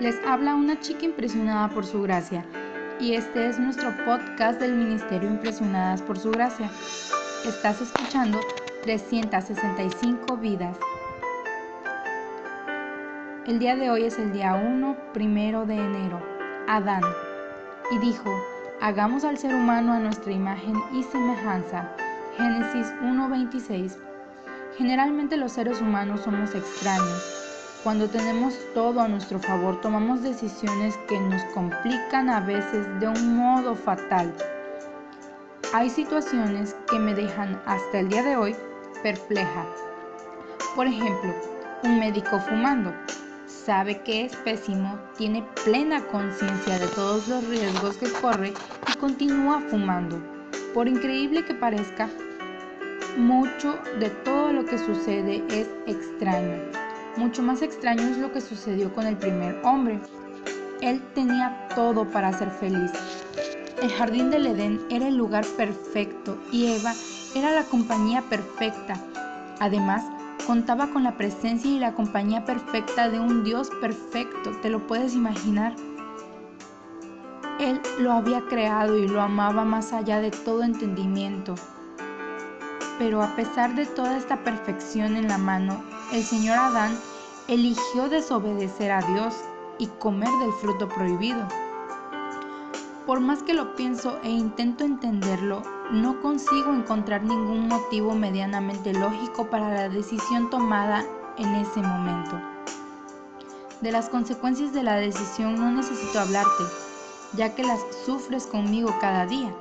Les habla una chica impresionada por su gracia y este es nuestro podcast del Ministerio Impresionadas por su gracia. Estás escuchando 365 vidas. El día de hoy es el día 1, primero de enero. Adán. Y dijo, hagamos al ser humano a nuestra imagen y semejanza. Génesis 1.26. Generalmente los seres humanos somos extraños cuando tenemos todo a nuestro favor, tomamos decisiones que nos complican a veces de un modo fatal. Hay situaciones que me dejan hasta el día de hoy perpleja. Por ejemplo, un médico fumando. Sabe que es pésimo, tiene plena conciencia de todos los riesgos que corre y continúa fumando. Por increíble que parezca, mucho de todo lo que sucede es extraño. Mucho más extraño es lo que sucedió con el primer hombre. Él tenía todo para ser feliz. El jardín del Edén era el lugar perfecto y Eva era la compañía perfecta. Además, contaba con la presencia y la compañía perfecta de un Dios perfecto. ¿Te lo puedes imaginar? Él lo había creado y lo amaba más allá de todo entendimiento. Pero a pesar de toda esta perfección en la mano, el señor Adán eligió desobedecer a Dios y comer del fruto prohibido. Por más que lo pienso e intento entenderlo, no consigo encontrar ningún motivo medianamente lógico para la decisión tomada en ese momento. De las consecuencias de la decisión no necesito hablarte, ya que las sufres conmigo cada día.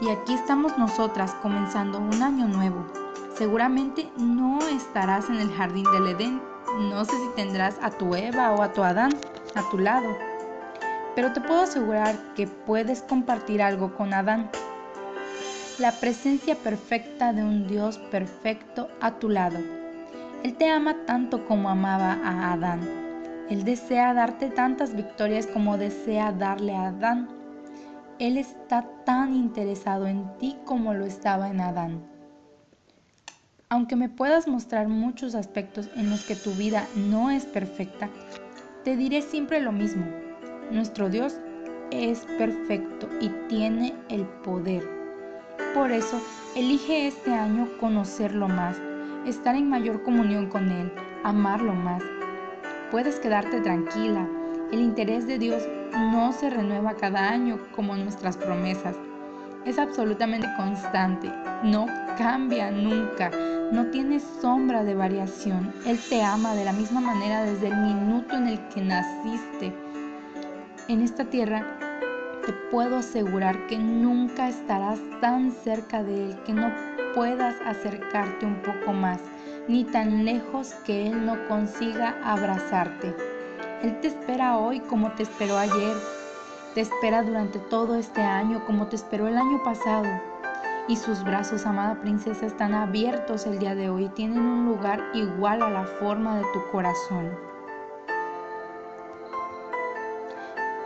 Y aquí estamos nosotras comenzando un año nuevo. Seguramente no estarás en el jardín del Edén. No sé si tendrás a tu Eva o a tu Adán a tu lado. Pero te puedo asegurar que puedes compartir algo con Adán. La presencia perfecta de un Dios perfecto a tu lado. Él te ama tanto como amaba a Adán. Él desea darte tantas victorias como desea darle a Adán. Él está tan interesado en ti como lo estaba en Adán. Aunque me puedas mostrar muchos aspectos en los que tu vida no es perfecta, te diré siempre lo mismo. Nuestro Dios es perfecto y tiene el poder. Por eso, elige este año conocerlo más, estar en mayor comunión con Él, amarlo más. Puedes quedarte tranquila. El interés de Dios no se renueva cada año como nuestras promesas. Es absolutamente constante, no cambia nunca, no tiene sombra de variación. Él te ama de la misma manera desde el minuto en el que naciste. En esta tierra te puedo asegurar que nunca estarás tan cerca de Él que no puedas acercarte un poco más, ni tan lejos que Él no consiga abrazarte. Él te espera hoy como te esperó ayer. Te espera durante todo este año como te esperó el año pasado. Y sus brazos, amada princesa, están abiertos el día de hoy. Tienen un lugar igual a la forma de tu corazón.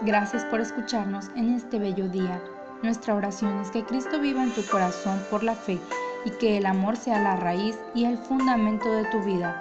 Gracias por escucharnos en este bello día. Nuestra oración es que Cristo viva en tu corazón por la fe y que el amor sea la raíz y el fundamento de tu vida